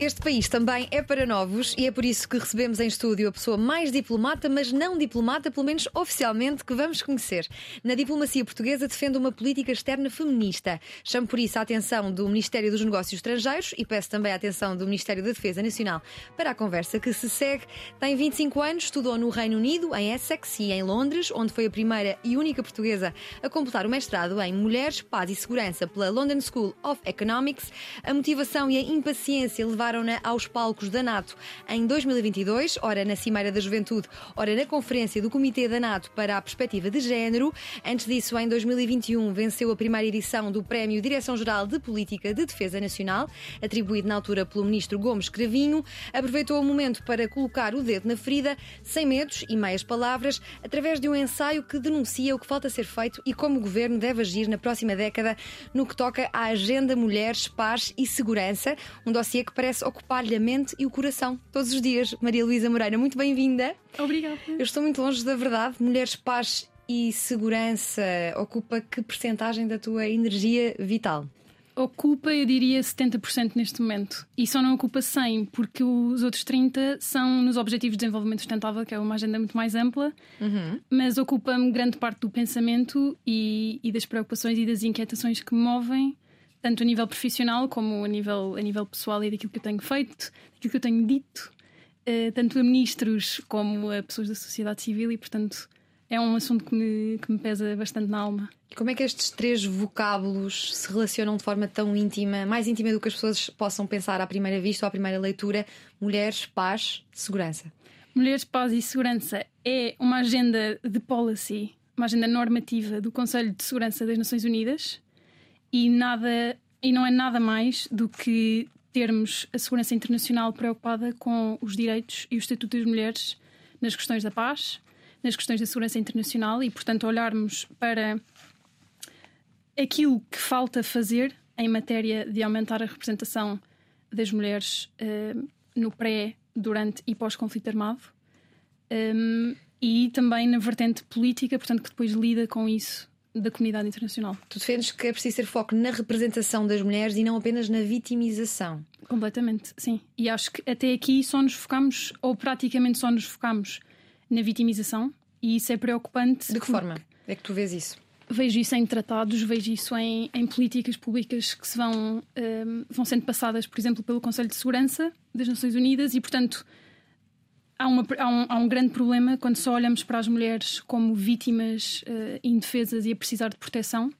Este país também é para novos e é por isso que recebemos em estúdio a pessoa mais diplomata, mas não diplomata, pelo menos oficialmente, que vamos conhecer. Na diplomacia portuguesa defende uma política externa feminista. Chamo por isso a atenção do Ministério dos Negócios Estrangeiros e peço também a atenção do Ministério da Defesa Nacional para a conversa que se segue. Tem 25 anos, estudou no Reino Unido, em Essex e em Londres, onde foi a primeira e única portuguesa a completar o mestrado em Mulheres, Paz e Segurança pela London School of Economics. A motivação e a impaciência levaram levaram-na aos palcos da NATO em 2022, ora na Cimeira da Juventude, ora na Conferência do Comitê da NATO para a Perspectiva de Género. Antes disso, em 2021, venceu a primeira edição do Prémio Direção-Geral de Política de Defesa Nacional, atribuído na altura pelo ministro Gomes Cravinho. Aproveitou o momento para colocar o dedo na ferida, sem medos e meias palavras, através de um ensaio que denuncia o que falta ser feito e como o governo deve agir na próxima década no que toca à Agenda Mulheres, Paz e Segurança, um dossiê que parece ocupar-lhe a mente e o coração todos os dias. Maria Luísa Moreira, muito bem-vinda. Obrigada. Eu estou muito longe da verdade. Mulheres, paz e segurança ocupa que percentagem da tua energia vital? Ocupa, eu diria, 70% neste momento. E só não ocupa 100%, porque os outros 30% são nos Objetivos de Desenvolvimento Sustentável, que é uma agenda muito mais ampla, uhum. mas ocupa-me grande parte do pensamento e, e das preocupações e das inquietações que me movem tanto a nível profissional como a nível, a nível pessoal e daquilo que eu tenho feito, daquilo que eu tenho dito, uh, tanto a ministros como a pessoas da sociedade civil, e portanto é um assunto que me, que me pesa bastante na alma. E como é que estes três vocábulos se relacionam de forma tão íntima, mais íntima do que as pessoas possam pensar à primeira vista ou à primeira leitura? Mulheres, paz, segurança. Mulheres, paz e segurança é uma agenda de policy, uma agenda normativa do Conselho de Segurança das Nações Unidas e nada e não é nada mais do que termos a segurança internacional preocupada com os direitos e o estatuto das mulheres nas questões da paz, nas questões da segurança internacional e, portanto, olharmos para aquilo que falta fazer em matéria de aumentar a representação das mulheres uh, no pré, durante e pós-conflito armado. Um, e também na vertente política, portanto, que depois lida com isso da comunidade internacional. Tu defendes que é preciso ter foco na representação das mulheres e não apenas na vitimização. Completamente, sim. E acho que até aqui só nos focamos, ou praticamente só nos focamos, na vitimização, e isso é preocupante. De que forma é que tu vês isso? Vejo isso em tratados, vejo isso em, em políticas públicas que se vão, um, ehm, vão sendo passadas, por exemplo, pelo Conselho de Segurança das Nações Unidas, e portanto há, uma, há, um, há, um, grande problema quando só olhamos para as mulheres como vítimas uh, indefesas e a precisar de proteção,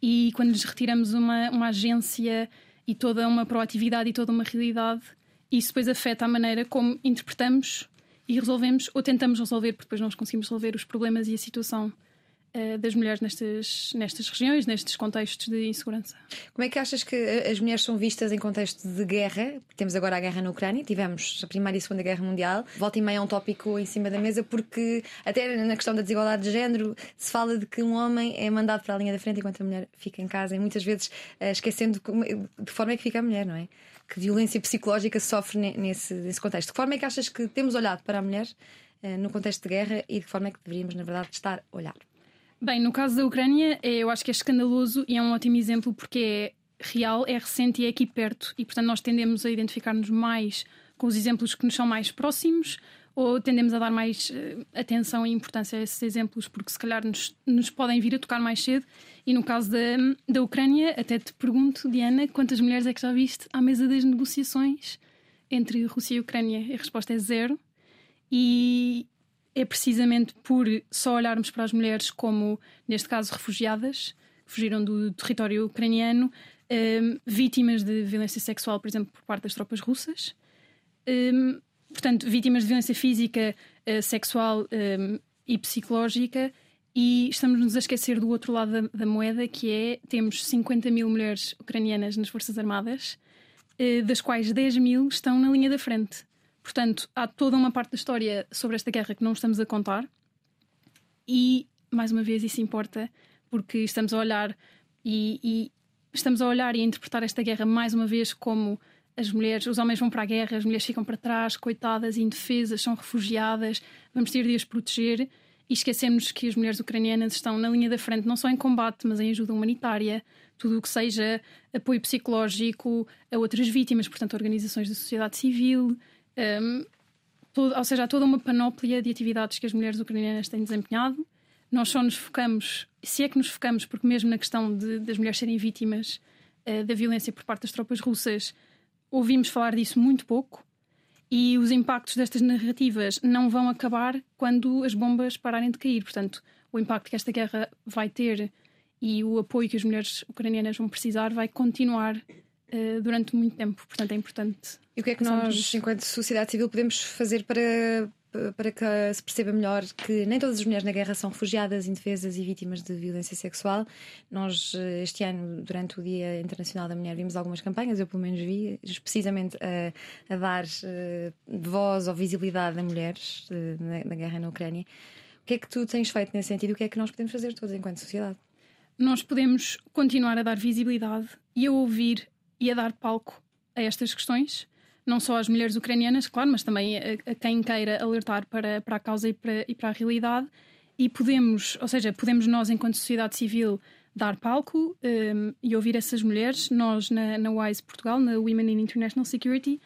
e quando lhes retiramos uma, uma agência e toda uma proatividade e toda uma realidade, isso depois afeta a maneira como interpretamos e resolvemos, ou tentamos resolver, porque depois nós conseguimos resolver os problemas e a situação das mulheres nestas, nestas regiões, nestes contextos de insegurança. Como é que achas que as mulheres são vistas em contexto de guerra? Temos agora a guerra na Ucrânia, tivemos a Primeira e a Segunda Guerra Mundial. Volta e meia é um tópico em cima da mesa, porque até na questão da desigualdade de género se fala de que um homem é mandado para a linha da frente enquanto a mulher fica em casa, e muitas vezes uh, esquecendo de forma é que fica a mulher, não é? Que violência psicológica sofre nesse, nesse contexto. De forma é que achas que temos olhado para a mulher no contexto de guerra e de forma é que deveríamos, na verdade, estar a olhar? Bem, no caso da Ucrânia, é, eu acho que é escandaloso e é um ótimo exemplo porque é real, é recente e é aqui perto. E, portanto, nós tendemos a identificar-nos mais com os exemplos que nos são mais próximos ou tendemos a dar mais uh, atenção e importância a esses exemplos porque, se calhar, nos, nos, podem vir a tocar mais cedo. E no caso da, da Ucrânia, até te pergunto, Diana, quantas mulheres é que já viste à mesa das negociações entre Rússia e Ucrânia? A resposta é zero. E, é precisamente por só olharmos para as mulheres como, neste caso, refugiadas, que fugiram do território ucraniano, um, vítimas de violência sexual, por exemplo, por parte das tropas russas. Um, portanto, vítimas de violência física, uh, sexual um, e psicológica. E estamos-nos a esquecer do outro lado da, da, moeda, que é temos 50 mil mulheres ucranianas nas Forças Armadas, uh, das quais 10 mil estão na linha da frente. Portanto, há toda uma parte da história sobre esta guerra que não estamos a contar. E, mais uma vez, isso importa porque estamos a olhar e, e estamos a olhar e a interpretar esta guerra mais uma vez como as mulheres, os homens vão para a guerra, as mulheres ficam para trás, coitadas, indefesas, são refugiadas, vamos ter de as proteger. E esquecemos que as mulheres ucranianas estão na linha da frente, não só em combate, mas em ajuda humanitária, tudo o que seja apoio psicológico a outras vítimas, portanto, organizações da sociedade civil, um, ou seja, há toda uma panóplia de atividades que as mulheres ucranianas têm desempenhado. Nós só nos focamos, se é que nos focamos, porque mesmo na questão de, das mulheres serem vítimas uh, da violência por parte das tropas russas, ouvimos falar disso muito pouco. E os impactos destas narrativas não vão acabar quando as bombas pararem de cair. Portanto, o impacto que esta guerra vai ter e o apoio que as mulheres ucranianas vão precisar vai continuar uh, durante muito tempo. Portanto, é importante. E o que é que nós, enquanto sociedade civil, podemos fazer para para que se perceba melhor que nem todas as mulheres na guerra são refugiadas, indefesas e vítimas de violência sexual. Nós, eh, este ano, durante o Dia Internacional da Mulher, vimos algumas campanhas, eu pelo menos vi, precisamente a, a dar uh, voz ou visibilidade a mulheres na, na guerra na Ucrânia. O que é que tu tens feito nesse sentido? O que é que nós podemos fazer todos enquanto sociedade? Nós podemos continuar a dar visibilidade e a ouvir e a dar palco a estas questões não só às mulheres ucranianas, claro, mas também a, a quem queira alertar para, para a causa e para, e para a realidade. E podemos, ou seja, podemos nós, enquanto sociedade civil, dar palco um, e ouvir essas mulheres. Nós, na, na WISE Portugal, na Women in International Security,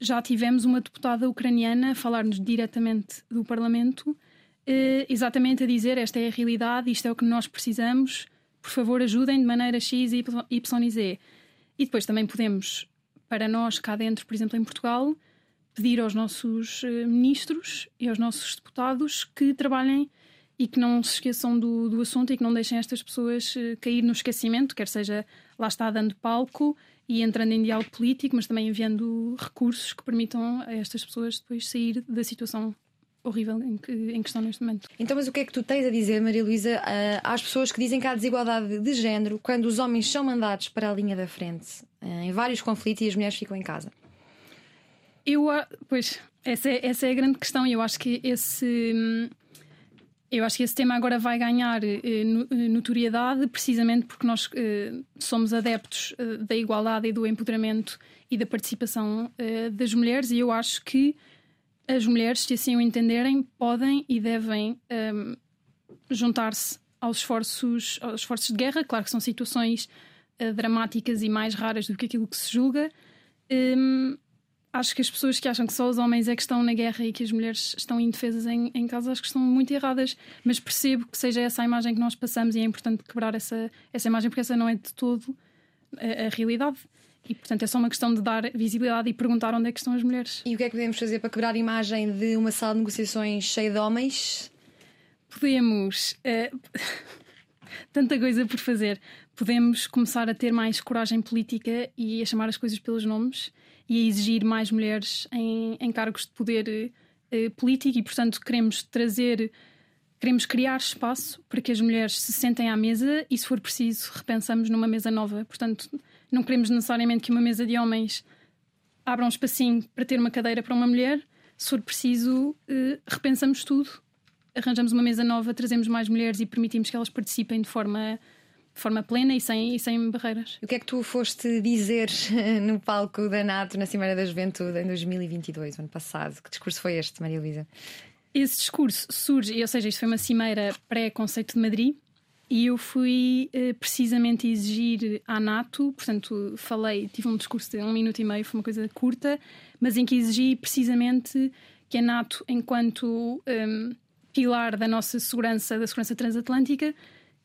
já tivemos uma deputada ucraniana falar-nos diretamente do Parlamento, uh, exatamente a dizer: esta é a realidade, isto é o que nós precisamos, por favor, ajudem de maneira X, y e Z. E depois também podemos para nós, cá dentro, por exemplo, em Portugal, pedir aos nossos eh, ministros e aos nossos deputados que trabalhem e que não se esqueçam do, do assunto e que não deixem estas pessoas eh, cair no esquecimento, quer seja lá está dando palco e entrando em diálogo político, mas também enviando recursos que permitam a estas pessoas depois sair da situação horrível em que, em que estão neste momento. Então, mas o que é que tu tens a dizer, Maria Luísa, às pessoas que dizem que há desigualdade de género quando os homens são mandados para a linha da frente eh, em vários conflitos e as mulheres ficam em casa? Eu, pois, essa é, essa é a grande questão e eu acho que esse. Hum, eu acho que esse tema agora vai ganhar eh, eh, notoriedade precisamente porque nós somos adeptos da igualdade e do empoderamento e da participação das mulheres, e eu acho que as mulheres, se assim o entenderem, podem e devem um, juntar-se aos esforços, aos esforços de guerra. Claro que são situações uh, dramáticas e mais raras do que aquilo que se julga. Um, acho que as pessoas que acham que só os homens é que estão na guerra e que as mulheres estão indefesas em, em casa, acho que estão muito erradas. Mas percebo que seja essa a imagem que nós passamos e é importante quebrar essa, essa imagem, porque essa não é de todo a, a realidade. E, portanto, é só uma questão de dar visibilidade e perguntar onde é que estão as mulheres. E o que é que podemos fazer para quebrar a imagem de uma sala de negociações cheia de homens? Podemos. Uh, tanta coisa por fazer. Podemos começar a ter mais coragem política e a chamar as coisas pelos nomes e a exigir mais mulheres em, em cargos de poder uh, político e, portanto, queremos trazer. Queremos criar espaço para que as mulheres se sentem à mesa e, se for preciso, repensamos numa mesa nova. Portanto, não queremos necessariamente que uma mesa de homens abra um espacinho para ter uma cadeira para uma mulher. Se for preciso, eh, repensamos tudo, arranjamos uma mesa nova, trazemos mais mulheres e permitimos que elas participem de forma, de forma plena e sem, e sem barreiras. O que é que tu foste dizer no palco da NATO na Cimeira da Juventude em 2022, ano passado? Que discurso foi este, Maria Luísa? Esse discurso surge, ou seja, isto foi uma cimeira pré-conceito de Madrid, e eu fui uh, precisamente exigir à NATO, portanto, falei, tive um discurso de um minuto e meio, foi uma coisa curta, mas em que exigi precisamente que a NATO, enquanto um, pilar da nossa segurança, da segurança transatlântica,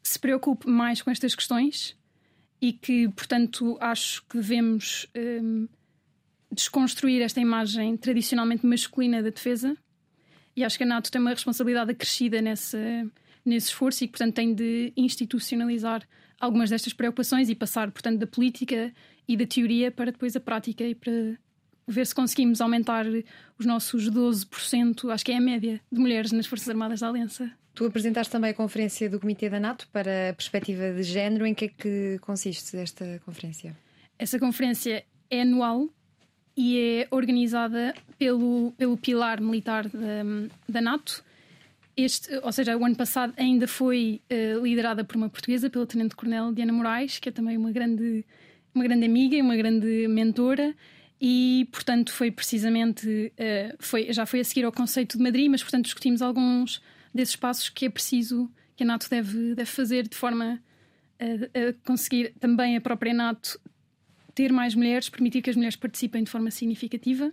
se preocupe mais com estas questões e que, portanto, acho que devemos um, desconstruir esta imagem tradicionalmente masculina da defesa. E acho que a NATO tem uma responsabilidade acrescida nessa nesse esforço e, portanto, tem de institucionalizar algumas destas preocupações e passar, portanto, da política e da teoria para depois a prática e para ver se conseguimos aumentar os nossos 12%, acho que é a média, de mulheres nas Forças Armadas da Aliança. Tu apresentaste também a conferência do Comitê da NATO para a perspectiva de género. Em que é que consiste esta conferência? Essa conferência é anual e é organizada pelo, pelo pilar militar da, da NATO Este, ou seja, o ano passado ainda foi uh, liderada por uma portuguesa, pela Tenente Coronel Diana Moraes, que é também uma grande, uma grande amiga e uma grande mentora. E, portanto, foi precisamente. Uh, foi, já foi a seguir ao conceito de Madrid, mas, portanto, discutimos alguns desses passos que é preciso, que a NATO deve, deve fazer de forma a, a conseguir também a própria NATO ter mais mulheres, permitir que as mulheres participem de forma significativa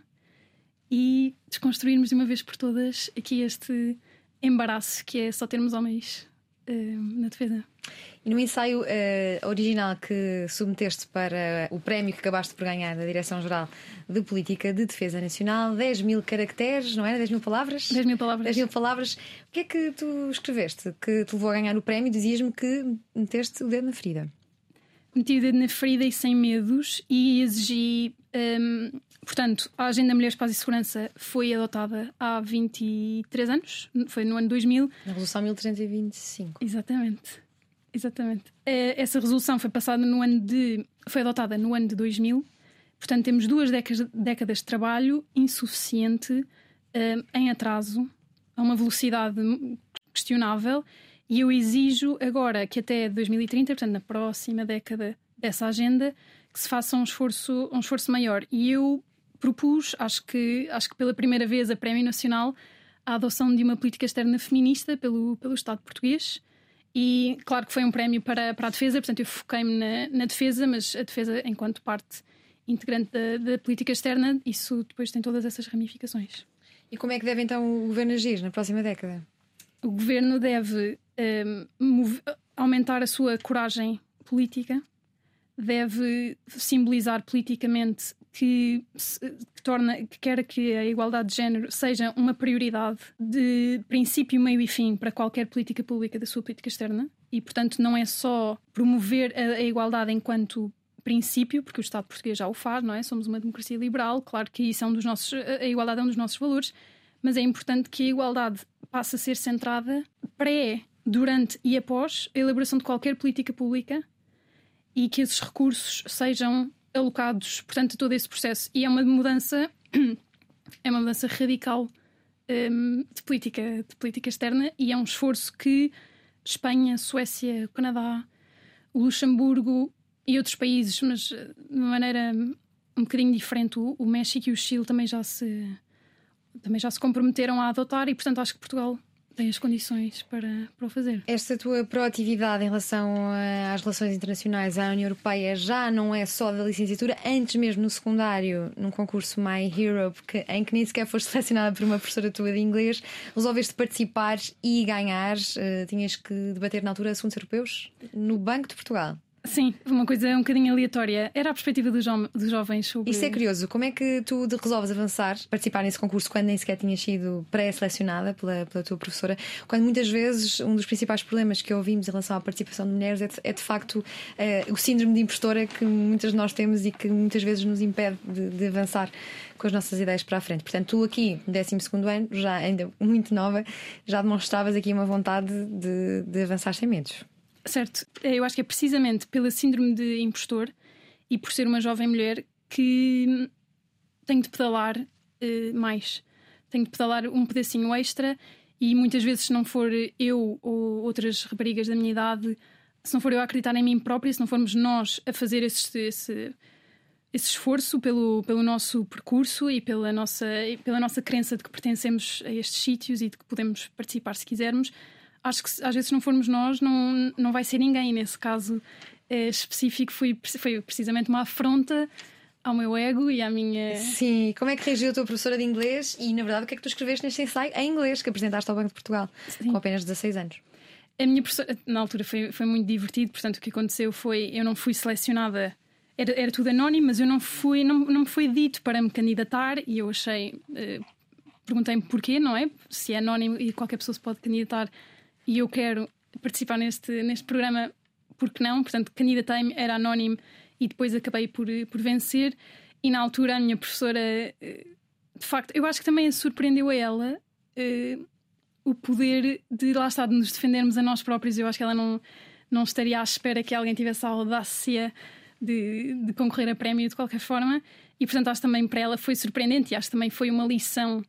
e desconstruirmos de uma vez por todas aqui este embaraço que é só termos homens uh, na defesa. E no ensaio uh, original que submeteste para o prémio que acabaste por ganhar da Direção-Geral de Política de Defesa Nacional, 10 mil caracteres, não era? 10 mil palavras? 10 mil palavras. 10 mil palavras. O que é que tu escreveste que te levou a ganhar o prémio? Dizias-me que meteste o dedo na ferida. Meti o dedo na ferida e sem medos e exigi. Um, portanto, a Agenda Mulheres, Paz e Segurança foi adotada há 23 anos, foi no ano 2000. Na Revolução 1325. Exatamente. Exatamente. Eh, essa resolução foi passada no ano de. foi adotada no ano de 2000. Portanto, temos duas décadas, de trabalho insuficiente, uh, em atraso, a uma velocidade questionável, e eu exijo agora que até 2030, portanto, na próxima década dessa agenda, que se faça um esforço, um esforço maior. E eu propus, acho que, acho que pela primeira vez, a Prémio Nacional, a adoção de uma política externa feminista pelo, pelo Estado português. E claro que foi um prémio para, para a defesa, portanto eu foquei-me na, na, defesa, mas a defesa enquanto parte integrante da, da, política externa, isso depois tem todas essas ramificações. E como é que deve então o governo agir na próxima década? O governo deve um, aumentar a sua coragem política, deve simbolizar politicamente que, que, torna, que quer que a igualdade de género seja uma prioridade de princípio, meio e fim para qualquer política pública da sua política externa. E, portanto, não é só promover a, a igualdade enquanto princípio, porque o Estado português já o faz, não é? Somos uma democracia liberal, claro que isso é um dos nossos, a igualdade é um dos nossos valores, mas é importante que a igualdade passe a ser centrada pré, durante e após a elaboração de qualquer política pública e que esses recursos sejam alocados, portanto, todo esse processo. E é uma mudança, é uma mudança radical um, de, política, de política externa e é um esforço que Espanha, Suécia, Canadá, Luxemburgo e outros países, mas de uma maneira um bocadinho diferente, o, o México e o Chile também já se também já se comprometeram a adotar e, portanto, acho que Portugal tem as condições para, para o fazer. Esta tua proatividade em relação às relações internacionais à União Europeia já não é só da licenciatura, antes mesmo no secundário, num concurso My Hero, que, em que nem sequer foste selecionada por uma professora tua de inglês, resolveste participar e ganhar. Uh, tinhas que debater na altura assuntos europeus no Banco de Portugal. Sim, uma coisa um bocadinho aleatória. Era a perspectiva dos, dos jovens sobre. Isso é curioso. Como é que tu resolves avançar, participar nesse concurso quando nem sequer tinhas sido pré-selecionada pela, pela tua professora? Quando muitas vezes um dos principais problemas que ouvimos em relação à participação de mulheres é de, é de facto é, o síndrome de impostora que muitas de nós temos e que muitas vezes nos impede de, de avançar com as nossas ideias para a frente. Portanto, tu aqui, no 12 ano, já ainda muito nova, já demonstravas aqui uma vontade de, de avançar sem medos. Certo, eu acho que é precisamente pela síndrome de impostor e por ser uma jovem mulher que tenho de pedalar uh, mais. Tenho de pedalar um pedacinho extra e muitas vezes, se não for eu ou outras raparigas da minha idade, se não for eu a acreditar em mim própria, se não formos nós a fazer esse, esse, esse esforço pelo, pelo nosso percurso e pela nossa, pela nossa crença de que pertencemos a estes sítios e de que podemos participar se quisermos, acho que às vezes se não formos nós, não, não vai ser ninguém. Nesse caso é, específico, foi, foi precisamente uma afronta ao meu ego e à minha. Sim, como é que reagiu a tua professora de inglês e, na verdade, o que é que tu escreveste neste ensaio em inglês que apresentaste ao Banco de Portugal Sim. com apenas 16 anos? A minha professora, na altura, foi, foi muito divertido, portanto, o que aconteceu foi eu não fui selecionada. Era, era tudo anónimo, mas eu não fui, não, não me foi dito para me candidatar e eu achei. Uh, Perguntei-me porquê, não é? Se é anónimo e qualquer pessoa se pode candidatar, e eu quero participar neste, neste programa, porque não? Portanto, candidatei-me, era anónimo e depois acabei por, por vencer. E na altura a minha professora, eh, de facto, eu acho que também surpreendeu a ela uh, o poder de lá estar, de nos defendermos a nós próprios. Eu acho que ela não, não estaria à espera que alguém tivesse a audácia de, de concorrer a prémio de qualquer forma. E portanto, acho também para ela foi surpreendente e acho também foi uma lição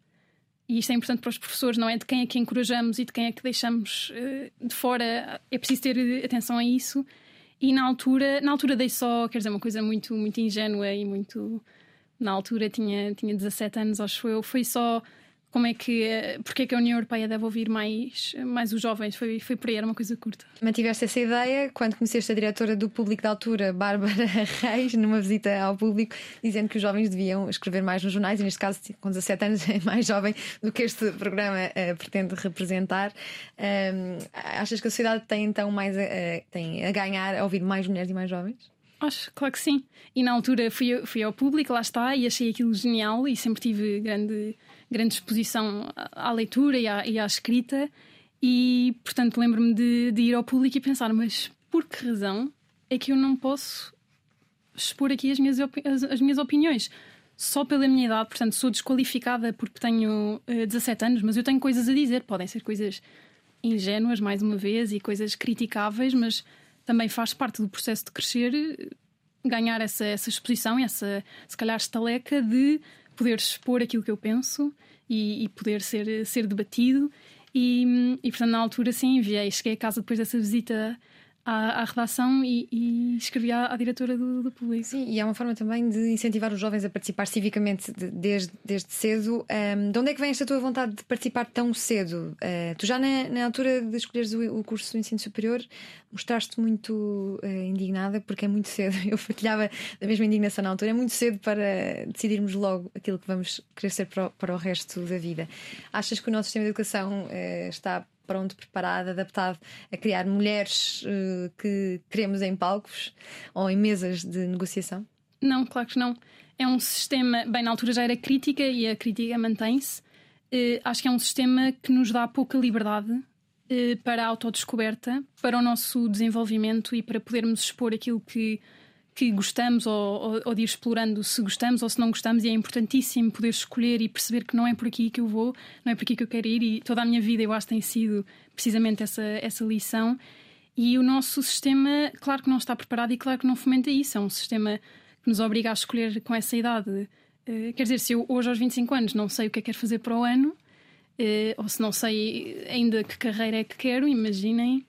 e isto é importante para os professores, não é? De quem é que encorajamos e de quem é que deixamos uh, de fora. É preciso ter atenção a isso. E na altura, na altura dei só, quer dizer, uma coisa muito, muito ingênua e muito. Na altura tinha, tinha 17 anos, acho eu. Foi só como é que, eh, porque é que a União Europeia deve ouvir mais, mais os jovens? Foi, foi por aí, era uma coisa curta. Mantiveste essa ideia quando conheceste a diretora do Público da Altura, Bárbara Reis, numa visita ao público, dizendo que os jovens deviam escrever mais nos jornais, e neste caso, com 17 anos, é mais jovem do que este programa uh, pretende representar. Um, achas que a sociedade tem então mais a, tem a ganhar a ouvir mais mulheres e mais jovens? Acho, claro que sim. E na altura fui, fui ao público, lá está, e achei aquilo genial e sempre tive grande grande exposição à leitura e à, e à escrita, e portanto lembro-me de, de, ir ao público e pensar: mas por que razão é que eu não posso expor aqui as minhas, as, as minhas opiniões? Só pela minha idade, portanto, sou desqualificada porque tenho uh, eh, 17 anos, mas eu tenho coisas a dizer. Podem ser coisas ingênuas, mais uma vez, e coisas criticáveis, mas também faz parte do processo de crescer ganhar essa, essa exposição, essa, se calhar, estaleca de poder expor aquilo que eu penso e, e poder ser, ser debatido. E, e, portanto, na altura, sim, enviei. Cheguei a casa depois dessa visita à, à redação e, e escrevi à, à diretora do, do, público. Sim, e é uma forma também de incentivar os jovens a participar civicamente de, desde, desde cedo. Um, de onde é que vem esta tua vontade de participar tão cedo? Uh, tu já na, na, altura de escolheres o, o, curso do ensino superior mostraste muito uh, indignada porque é muito cedo. Eu partilhava da mesma indignação na altura. É muito cedo para decidirmos logo aquilo que vamos querer ser para o, para o resto da vida. Achas que o nosso sistema de educação uh, está pronto, preparado, adaptado a criar mulheres uh, que queremos em palcos ou em mesas de negociação? Não, claro que não. É um sistema, bem, na altura já era crítica e a crítica mantém-se. Uh, acho que é um sistema que nos dá pouca liberdade uh, para a autodescoberta, para o nosso desenvolvimento e para podermos expor aquilo que que gostamos ou, ou, de ir explorando se gostamos ou se não gostamos, e é importantíssimo poder escolher e perceber que não é por aqui que eu vou, não é por aqui que eu quero ir, e toda a minha vida eu acho que tem sido precisamente essa, essa lição. E o nosso sistema, claro que não está preparado e claro que não fomenta isso, é um sistema que nos obriga a escolher com essa idade. Uh, quer dizer, se eu hoje aos 25 anos não sei o que é que quero fazer para o ano, uh, ou se não sei ainda que carreira é que quero, imaginem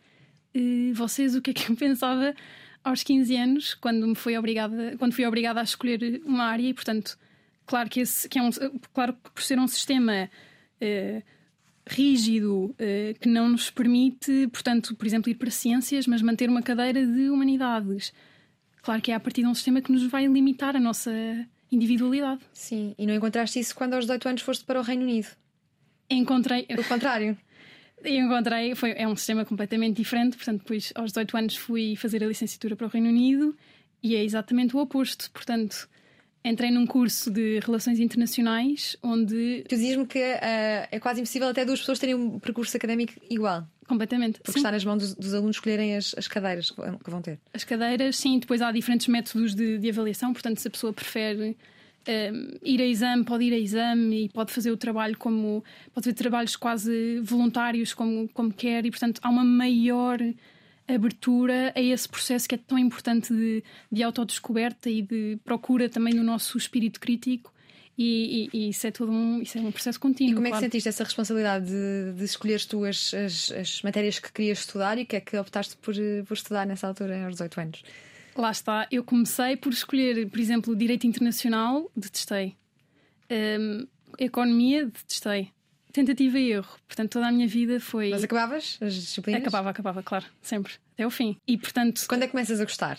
uh, vocês o que é que eu pensava aos 15 anos, quando me fui obrigada, quando fui obrigada a escolher uma área e, portanto, claro que esse que é um, claro que por ser um sistema uh, rígido uh, que não nos permite, portanto, por exemplo, ir para ciências, mas manter uma cadeira de humanidades. Claro que é a partir de um sistema que nos vai limitar a nossa individualidade. Sim, e não encontraste isso quando aos 18 anos foste para o Reino Unido? Encontrei. O contrário. E encontrei, foi, é um sistema completamente diferente, portanto, depois aos 18 anos fui fazer a licenciatura para o Reino Unido e é exatamente o oposto. Portanto, entrei num curso de Relações Internacionais onde. Tu dizias-me que uh, é quase impossível até duas pessoas terem um percurso académico igual. Completamente. Porque sim. está nas mãos dos, dos, alunos escolherem as, as cadeiras que vão ter. As cadeiras, sim, depois há diferentes métodos de, de avaliação, portanto, se a pessoa prefere um, ir a exame, pode ir a exame e pode fazer o trabalho como. pode fazer trabalhos quase voluntários como, como quer, e portanto há uma maior abertura a esse processo que é tão importante de, de autodescoberta e de procura também do nosso espírito crítico. E, e, e, isso é todo um, isso é um processo contínuo. E como é que claro. sentiste essa responsabilidade de, de escolheres tu as, as, as, matérias que querias estudar e que é que optaste por, por estudar nessa altura, aos 18 anos? Lá está. Eu comecei por escolher, por exemplo, Direito Internacional, detestei. Um, economia, detestei. Tentativa e erro. Portanto, toda a minha vida foi. Mas acabavas as disciplinas? Acabava, acabava, claro. Sempre. Até o fim. E portanto. Quando é que começas a gostar?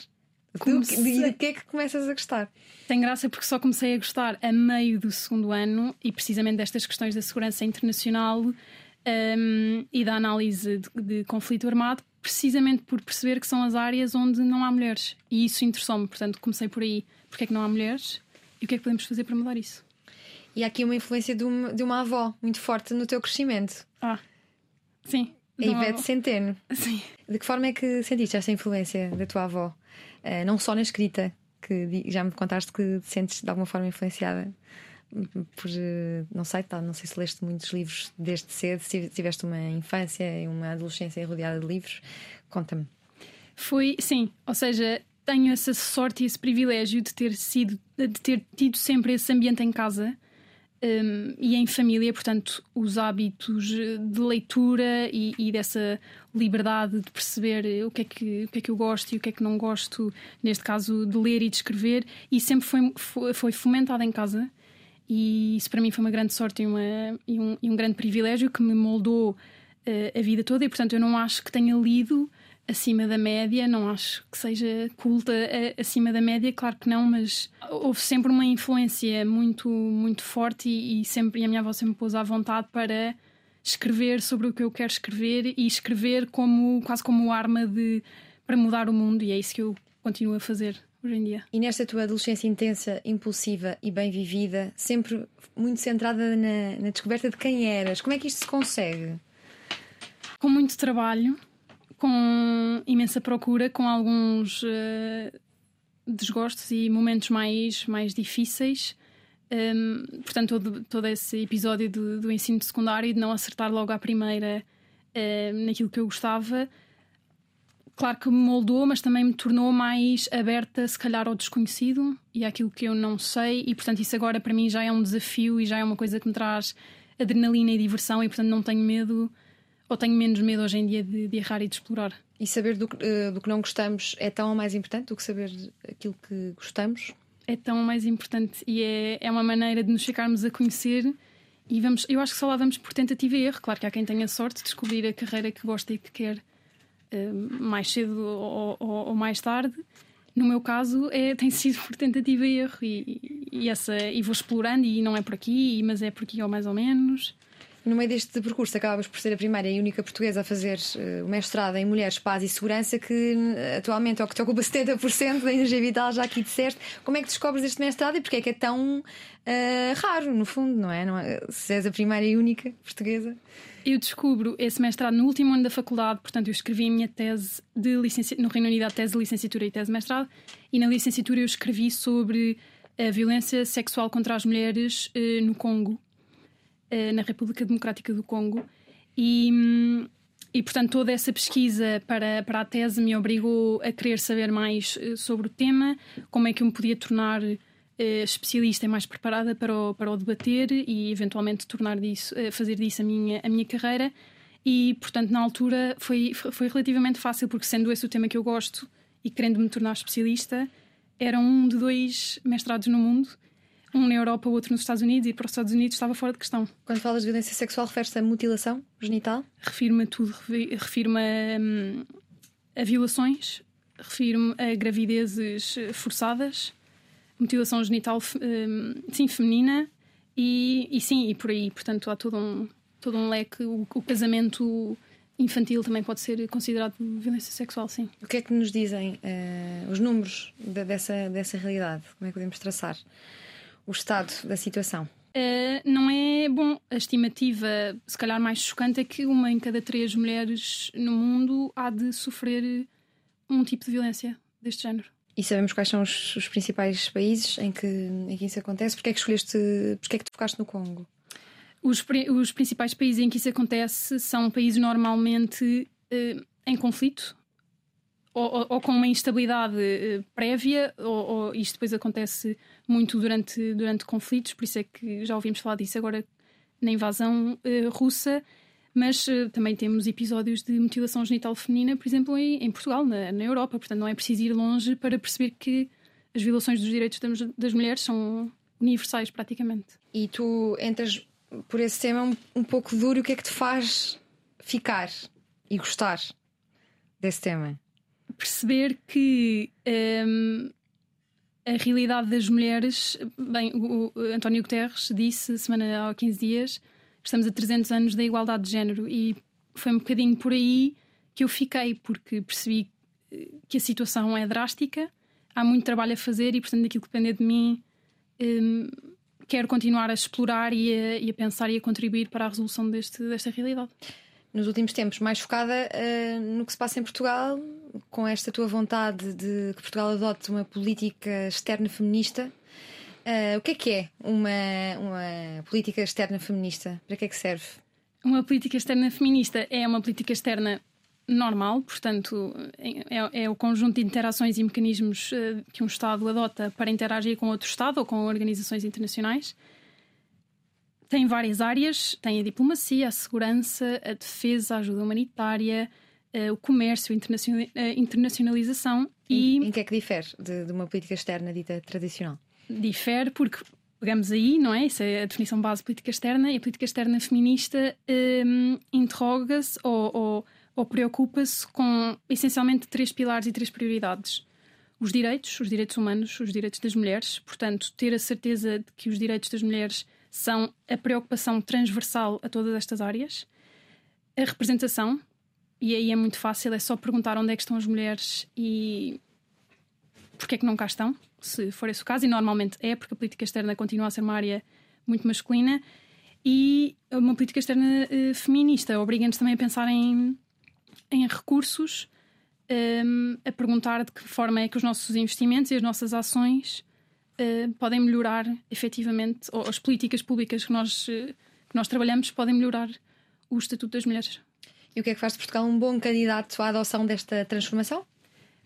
Comecei... De que é que começas a gostar? Tem graça porque só comecei a gostar a meio do segundo ano e precisamente destas questões da segurança internacional um, e da análise de, de conflito armado, precisamente por perceber que são as áreas onde não há mulheres. E isso interessou-me, portanto, comecei por aí. Porque é que não há mulheres e o que é que podemos fazer para mudar isso? E há aqui uma influência de uma, de uma avó muito forte no teu crescimento. Ah, sim. A Ivete Centeno. Sim. De que forma é que sentiste esta influência da tua avó? Uh, não só na escrita, que já me contaste que te sentes de alguma forma influenciada por eh, não sei, tá, não sei se leste muitos livros desde cedo, se tiveste uma infância e uma adolescência rodeada de livros, conta-me. Foi, sim, ou seja, tenho essa sorte e esse privilégio de ter sido, de ter tido sempre esse ambiente em casa. um, e em família, portanto, os hábitos de leitura e, e, dessa liberdade de perceber o que, é que, o que é que eu gosto e o que é que não gosto, neste caso de ler e de escrever, e sempre foi, foi fomentado em casa. E isso para mim foi uma grande sorte e, uma, e, um, e um grande privilégio que me moldou uh, a vida toda, e portanto eu não acho que tenha lido acima da média, não acho que seja culta acima da média, claro que não, mas houve sempre uma influência muito, muito forte e, e sempre e a minha avó sempre me pôs à vontade para escrever sobre o que eu quero escrever e escrever como quase como arma de para mudar o mundo. E é isso que eu continuo a fazer hoje em dia. E nesta tua adolescência intensa, impulsiva e bem vivida, sempre muito centrada na, na descoberta de quem eras, como é que isto se consegue? Com muito trabalho, com imensa procura, com alguns uh, desgostos e momentos mais, mais difíceis. Um, portanto, todo, todo esse episódio do, do ensino secundário e de não acertar logo à primeira uh, naquilo que eu gostava, claro que me moldou, mas também me tornou mais aberta, se calhar, ao desconhecido e àquilo que eu não sei. E, portanto, isso agora para mim já é um desafio e já é uma coisa que me traz adrenalina e diversão, e, portanto, não tenho medo ou tenho menos medo hoje em dia de, de errar e de explorar? E saber do, uh, do que não gostamos é tão mais importante do que saber aquilo que gostamos? É tão mais importante e é, é uma maneira de nos ficarmos a conhecer. E vamos, eu acho que só lá vamos por tentativa e erro. Claro que há quem tenha sorte de descobrir a carreira que gosta e que quer mais cedo ou, ou, ou, mais tarde. No meu caso, é, tem sido por tentativa e erro. E, e, essa, e vou explorando, e não é por aqui, mas é por aqui ou mais ou menos. No meio deste percurso, acabas por ser a primeira e única portuguesa a fazer uh, o mestrado em Mulheres, Paz e Segurança, que uh, atualmente é o que te ocupa 70% da energia vital, já aqui disseste. Como é que descobres este mestrado e porque é que é tão uh, raro, no fundo, não é? não é? Se és a primeira e única portuguesa. Eu descubro esse mestrado no último ano da faculdade, portanto, eu escrevi a minha tese de licenci... no Reino Unido, a tese de licenciatura e tese de mestrado, e na licenciatura eu escrevi sobre a violência sexual contra as mulheres no Congo. Eh, na República Democrática do Congo. E, e, portanto, toda essa pesquisa para, para a tese me obrigou a querer saber mais eh, sobre o tema, como é que eu me podia tornar uh, especialista e mais preparada para o, para o debater e, eventualmente, tornar disso, fazer disso a minha, a minha carreira. E, portanto, na altura foi, foi relativamente fácil, porque sendo esse o tema que eu gosto e querendo me tornar especialista, era um de dois mestrados no mundo um na Europa, o outro nos Estados Unidos, e para os Estados Unidos estava fora de questão. Quando falas de violência sexual, refere-se a mutilação genital? Refiro-me a tudo. Refiro-me a, hum, a violações, refiro-me a gravidezes forçadas, mutilação genital, hum, sim, feminina, e, e sim, e por aí. Portanto, há todo um, todo um leque. O, o casamento infantil também pode ser considerado violência sexual, sim. O que é que nos dizem uh, os números de, dessa, dessa realidade? Como é que podemos traçar? O estado da situação? Uh, não é bom. A estimativa, se calhar mais chocante, é que uma em cada três mulheres no mundo há de sofrer um tipo de violência deste género. E sabemos quais são os, os principais países em que, em que isso acontece? Porquê é que escolheste, porquê é que tu focaste no Congo? Os, os principais países em que isso acontece são países normalmente uh, em conflito, ou, ou, com uma instabilidade uh, prévia, ou, ou, isto depois acontece muito durante, durante conflitos, por isso é que já ouvimos falar disso agora na invasão uh, russa, mas uh, também temos episódios de mutilação genital feminina, por exemplo, em, em Portugal, na, na, Europa, portanto não é preciso ir longe para perceber que as violações dos direitos das mulheres são universais praticamente. E tu entras por esse tema um, um pouco duro, o que é que te faz ficar e gostar desse tema? Perceber que um, a realidade das mulheres. Bem, o, o António Guterres disse semana há 15 dias estamos a 300 anos da igualdade de género e foi um bocadinho por aí que eu fiquei, porque percebi eh, que a situação é drástica, há muito trabalho a fazer e, portanto, daquilo que depende de mim, um, quero continuar a explorar e a, e a, pensar e a contribuir para a resolução deste, desta realidade nos últimos tempos mais focada uh, no que se passa em Portugal, com esta tua vontade de que Portugal adote uma política externa feminista. Uh, o que é que é uma, uma política externa feminista? Para que é que serve? Uma política externa feminista é uma política externa normal, portanto, é, é, o conjunto de interações e mecanismos uh, que um Estado adota para interagir com outro Estado ou com organizações internacionais tem várias áreas: tem a diplomacia, a segurança, a defesa, a ajuda humanitária, uh, o comércio, a internacionalização. E em que é que difere de, de uma política externa dita tradicional? Difere porque pegamos aí, não é? Isso é a definição base de política externa, e a política externa feminista um, interroga-se ou, ou, ou preocupa-se com essencialmente três pilares e três prioridades. Os direitos, os direitos humanos, os direitos das mulheres, portanto, ter a certeza de que os direitos das mulheres são a preocupação transversal a todas estas áreas. A representação, e aí é muito fácil, é só perguntar onde é que estão as mulheres e porque é que não cá estão, se for esse o caso, e normalmente é, porque a política externa continua a ser uma área muito masculina, e uma política externa uh, feminista. Obriga-nos também a pensar em, em recursos, um, ehm, a perguntar de que forma é que os nossos investimentos e as nossas ações uh, podem melhorar efetivamente, ou as políticas públicas que nós, uh, que nós trabalhamos podem melhorar o estatuto das mulheres. E o que é que faz de Portugal um bom candidato à adoção desta transformação?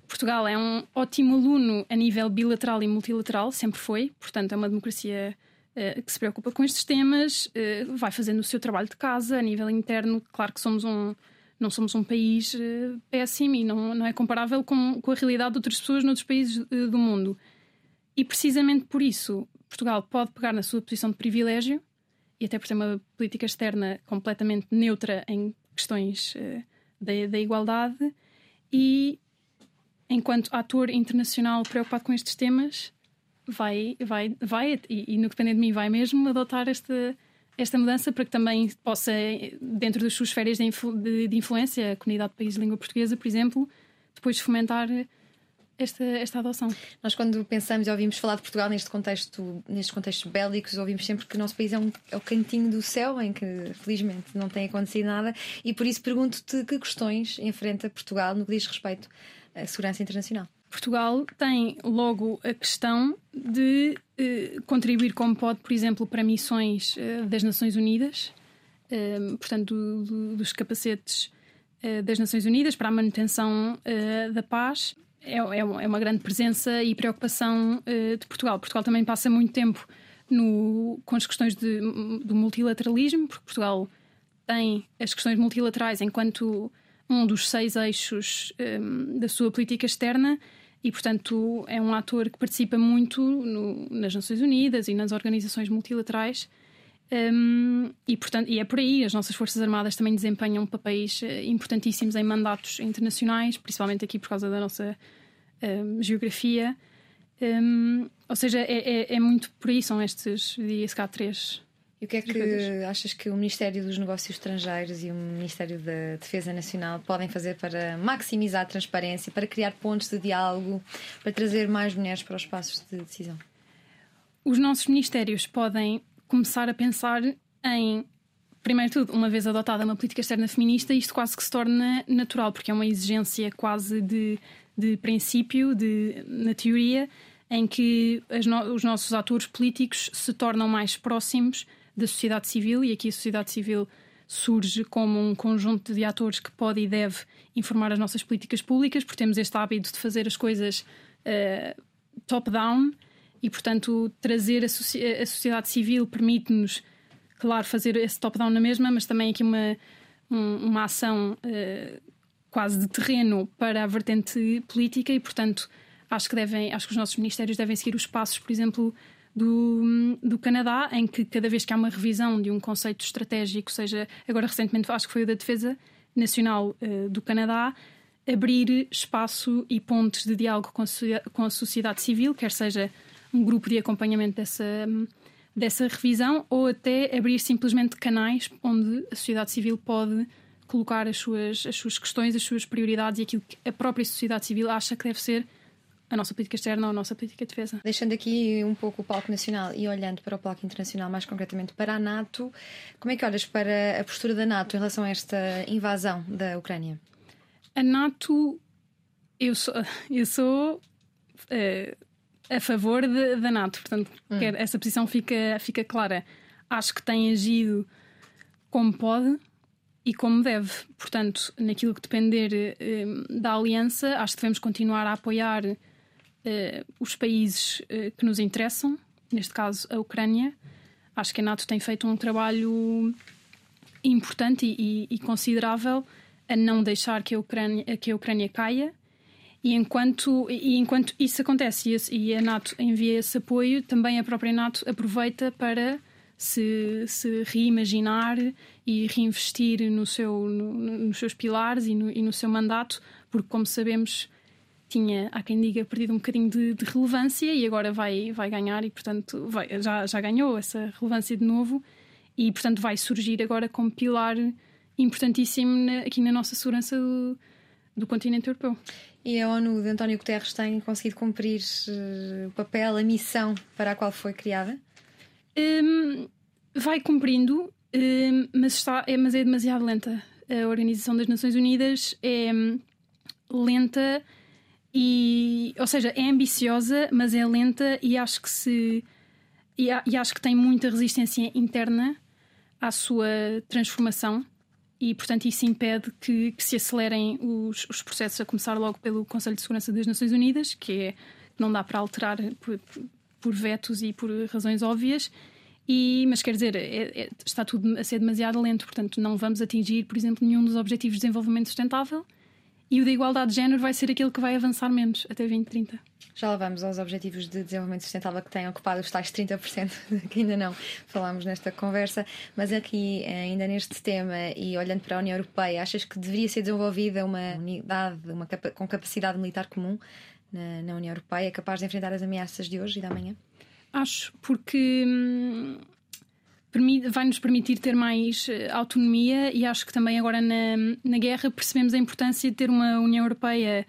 Portugal é um ótimo aluno a nível bilateral e multilateral, sempre foi, portanto, é uma democracia uh, que se preocupa com estes temas, uh, vai fazendo o seu trabalho de casa a nível interno. Claro que somos um, não somos um país uh, péssimo e não, não é comparável com, com a realidade de outras pessoas noutros países do mundo. E precisamente por isso, Portugal pode pegar na sua posição de privilégio e até por ter uma política externa completamente neutra em questões uh, da, da, igualdade e, enquanto ator internacional preocupado com estes temas, vai, vai, vai e, e no que depende de mim, vai mesmo adotar esta, esta mudança para que também possa, dentro das suas férias de, influ, de, de influência, a comunidade de países de língua portuguesa, por exemplo, depois fomentar esta, esta adoção. Nós, quando pensamos e ouvimos falar de Portugal neste contexto, nestes contextos bélicos, ouvimos sempre que o nosso país é, um, é o cantinho do céu em que, felizmente, não tem acontecido nada. E por isso pergunto-te que questões enfrenta Portugal no que diz respeito à segurança internacional. Portugal tem logo a questão de eh, contribuir como pode, por exemplo, para missões eh, das Nações Unidas, eh, portanto, do, do, dos capacetes eh, das Nações Unidas para a manutenção eh, da paz é, é, é uma grande presença e preocupação uh, de Portugal. Portugal também passa muito tempo no, com as questões de, do multilateralismo, porque Portugal tem as questões multilaterais enquanto um dos seis eixos um, ehm, da sua política externa e, portanto, é um ator que participa muito no, nas Nações Unidas e nas organizações multilaterais. Um, e, portanto, e é por aí, as nossas Forças Armadas também desempenham papéis uh, importantíssimos em mandatos internacionais, principalmente aqui por causa da nossa um, geografia. Um, ou seja, é, é, é, muito por aí, são estes, diria se cá, três. E o que é que coisas. achas que o Ministério dos Negócios Estrangeiros e o Ministério da Defesa Nacional podem fazer para maximizar a transparência, para criar pontos de diálogo, para trazer mais mulheres para os espaços de decisão? Os nossos ministérios podem começar a pensar em primeiro tudo, uma vez adotada uma política externa feminista, isto quase que se torna natural, porque é uma exigência quase de de princípio, de, na teoria, em que no, os nossos atores políticos se tornam mais próximos da sociedade civil, e aqui a sociedade civil surge como um conjunto de atores que pode e deve informar as nossas políticas públicas, porque temos este hábito de fazer as coisas uh, top-down e, portanto, trazer a, a sociedade civil permite-nos, claro, fazer esse top-down na mesma, mas também aqui uma, um, uma ação uh, quase de terreno para a vertente política e, portanto, acho que devem, acho que os nossos ministérios devem seguir os passos, por exemplo, do, do Canadá, em que cada vez que há uma revisão de um conceito estratégico, seja agora recentemente acho que foi o da defesa nacional uh, do Canadá, abrir espaço e pontes de diálogo com a, com a sociedade civil, quer seja um grupo de acompanhamento dessa dessa revisão ou até abrir simplesmente canais onde a sociedade civil pode colocar as suas, as suas questões, as suas prioridades e aquilo que a própria sociedade civil acha que deve ser a nossa política externa ou a nossa política de defesa. Deixando aqui um pouco o palco nacional e olhando para o palco internacional, mais concretamente para a NATO, como é que olhas para a postura da NATO em relação a esta invasão da Ucrânia? A NATO, eu sou, eu sou uh, a favor de, da NATO, portanto, hum. essa posição fica, fica clara. Acho que tem agido como pode, e como deve. Portanto, naquilo que depender eh, da aliança, acho que devemos continuar a apoiar eh, os países eh, que nos interessam, neste caso a Ucrânia. acho que a NATO tem feito um trabalho importante e, e, e considerável a não deixar que a Ucrânia, que a Ucrânia caia. E enquanto, e enquanto isso acontece e a NATO envia esse apoio, também a própria NATO aproveita para se, se reimaginar e reinvestir no seu, no, nos seus pilares e no, e no, seu mandato, porque, como sabemos, tinha, há quem diga, perdido um bocadinho de, de relevância e agora vai, vai ganhar e, portanto, vai, já, já ganhou essa relevância de novo. E, portanto, vai surgir agora como pilar importantíssimo na, aqui na nossa segurança do, do continente europeu. E a ONU de António Guterres tem conseguido cumprir uh, o papel, a missão para a qual foi criada? Um, vai cumprindo, um, mas, está, é, mas é demasiado lenta. A Organização das Nações Unidas é um, lenta e, ou seja, é ambiciosa, mas é lenta e acho que se e, e acho que tem muita resistência interna à sua transformação e, portanto, isso impede que, que se acelerem os, os, processos, a começar logo pelo Conselho de Segurança das Nações Unidas, que é não dá para alterar por, por vetos e por razões óbvias. E, mas quer dizer, é, é, está tudo a ser demasiado lento, portanto, não vamos atingir, por exemplo, nenhum dos Objetivos de Desenvolvimento Sustentável. E o da igualdade de género vai ser aquele que vai avançar menos até 2030. Já lá vamos aos Objetivos de Desenvolvimento Sustentável que têm ocupado os tais 30% que ainda não falámos nesta conversa, mas aqui, ainda neste tema e olhando para a União Europeia, achas que deveria ser desenvolvida uma unidade uma capa com capacidade militar comum na, na União Europeia capaz de enfrentar as ameaças de hoje e da manhã? Acho, porque hum, vai-nos permitir ter mais eh, autonomia e acho que também agora na, na guerra percebemos a importância de ter uma União Europeia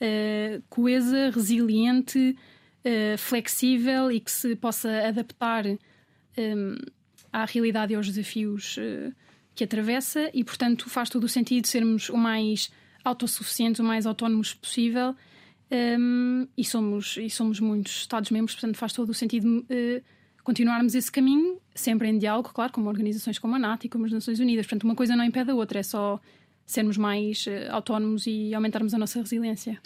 uh, coesa, resiliente, uh, flexível e que se possa adaptar um, à realidade e aos desafios uh, que atravessa e, portanto, faz todo o sentido sermos o mais autossuficientes, o mais autónomos possível um, e, somos, e somos muitos Estados-membros, portanto, faz todo o sentido continuarmos esse caminho, sempre em diálogo, claro, com organizações como a NATO e como as Nações Unidas. Portanto, uma coisa não impede a outra, é só sermos mais uh, autónomos e aumentarmos a nossa resiliência.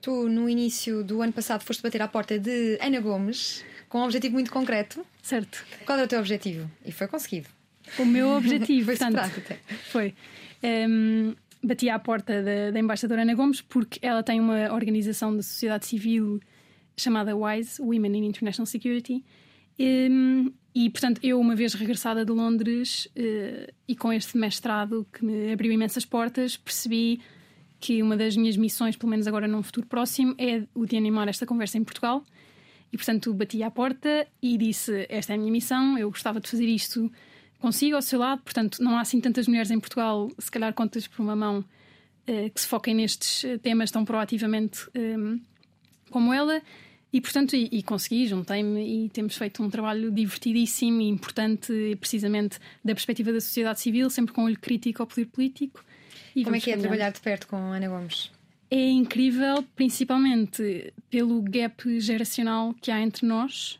Tu, no início do ano passado, foste bater à porta de Ana Gomes com um objetivo muito concreto. Certo. Qual era o teu objetivo? E foi conseguido. O meu objetivo, foi portanto, foi. Um, ehm, bati à porta da, da embaixadora Ana Gomes porque ela tem uma organização da sociedade civil chamada WISE, Women in International Security, um, e, portanto, eu, uma vez regressada de Londres uh, e com este mestrado que me abriu imensas portas, percebi que uma das minhas missões, pelo menos agora num futuro próximo, é o de animar esta conversa em Portugal. E, portanto, bati à porta e disse: Esta é a minha missão, eu gostava de fazer isto consigo, ao seu lado. Portanto, não há assim tantas mulheres em Portugal, se calhar contas por uma mão, uh, que se foquem nestes temas tão proativamente um, como ela. E, portanto, e, e consegui, juntei-me e temos feito um trabalho divertidíssimo e importante, precisamente da perspectiva da sociedade civil, sempre com olho crítico ao poder político. E Como é que é trabalhar de perto com Ana Gomes? É incrível, principalmente pelo gap geracional que há entre nós.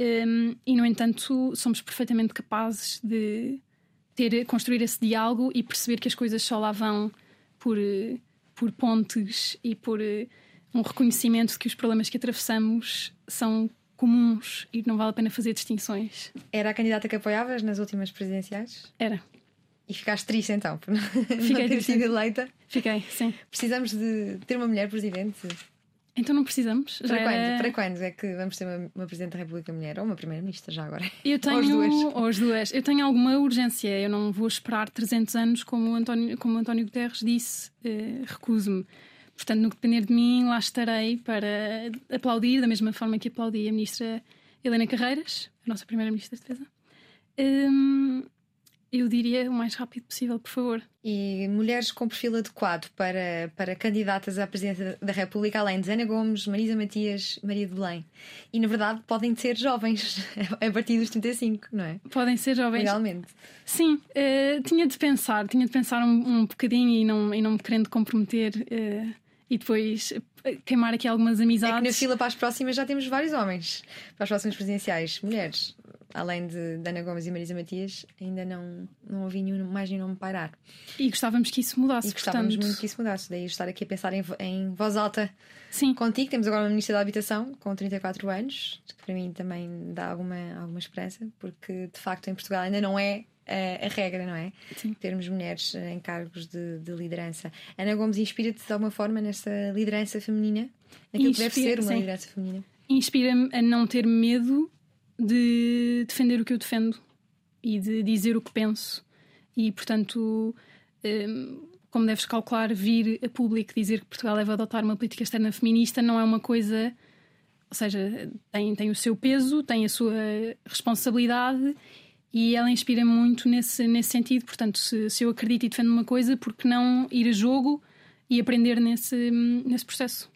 Um, e, no entanto, somos perfeitamente capazes de ter, construir esse diálogo e perceber que as coisas só lá vão por, por pontes e por um reconhecimento de que os problemas que atravessamos são comuns e não vale a pena fazer distinções. Era a candidata que apoiavas nas últimas presidenciais? Era. E ficaste triste então, por não, Fiquei não ter sido eleita? Fiquei, sim. Precisamos de ter uma mulher presidente? Então não precisamos. Para, quando? Era... Para quando é que vamos ter uma, uma Presidente da República mulher ou uma Primeira-Ministra já agora? Eu tenho, ou as duas? Ou as duas. Eu tenho alguma urgência. Eu não vou esperar 300 anos, como o António, como o António Guterres disse. Eh, recuso-me. Portanto, no que depender de mim, lá estarei para aplaudir, da mesma forma que aplaudi a ministra Helena Carreiras, a nossa primeira ministra de Defesa. Hum, eu diria o mais rápido possível, por favor. E mulheres com perfil adequado para, para candidatas à presidência da República, além de Ana Gomes, Marisa Matias, Maria de Belém. E na verdade podem ser jovens, a partir dos 35, não é? Podem ser jovens. Legalmente. Sim, uh, tinha de pensar, tinha de pensar um, um bocadinho e não, e não me querendo comprometer. Uh, e depois eh, queimar aqui algumas amizades. É que na fila para as próximas já temos vários homens. Para as próximas presidenciais, mulheres. além de, de Ana Gomes e Marisa Matias, ainda não, não ouvi nenhum, mais nenhum nome pairar. E gostávamos que isso mudasse. E gostávamos portanto... muito que isso mudasse. Daí estar aqui a pensar em, em voz alta Sim. contigo. Temos agora uma Ministra da Habitação com 34 anos, que para mim também dá alguma, alguma esperança, porque de facto em Portugal ainda não é a, a regra, não é? Sim. Termos mulheres em cargos de, de liderança. Ana Gomes inspira-te de alguma forma nessa liderança feminina? Naquilo que deve Inspira- ser uma sim. liderança feminina? Inspira-me a não ter medo de defender o que eu defendo e de dizer o que penso. E, portanto, hum, como deves calcular, vir a público dizer que Portugal deve adotar uma política externa feminista não é uma coisa. Ou seja, tem, tem o seu peso, tem a sua responsabilidade e ela inspira muito nesse, nesse sentido. Portanto, se, se eu acredito e defendo uma coisa, por que não ir a jogo e aprender nesse, nesse processo?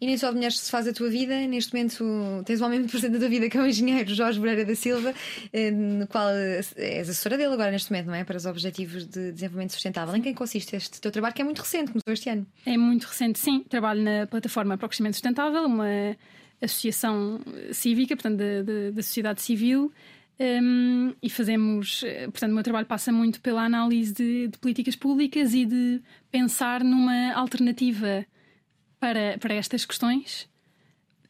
E nem só de mulheres se faz a tua vida. Neste momento tens um homem muito presente da tua vida que é o engenheiro Jorge Moreira da Silva, eh, no qual és assessora dele agora neste momento, não é? Para os Objetivos de Desenvolvimento Sustentável. Em quem consiste este teu trabalho que é muito recente, começou este ano? É muito recente, sim. Trabalho na plataforma para o Crescimento Sustentável, uma associação cívica, portanto, da, da- da sociedade civil. Um, e fazemos, eh, portanto, o meu trabalho passa muito pela análise de, de políticas públicas e de pensar numa alternativa para, para estas questões,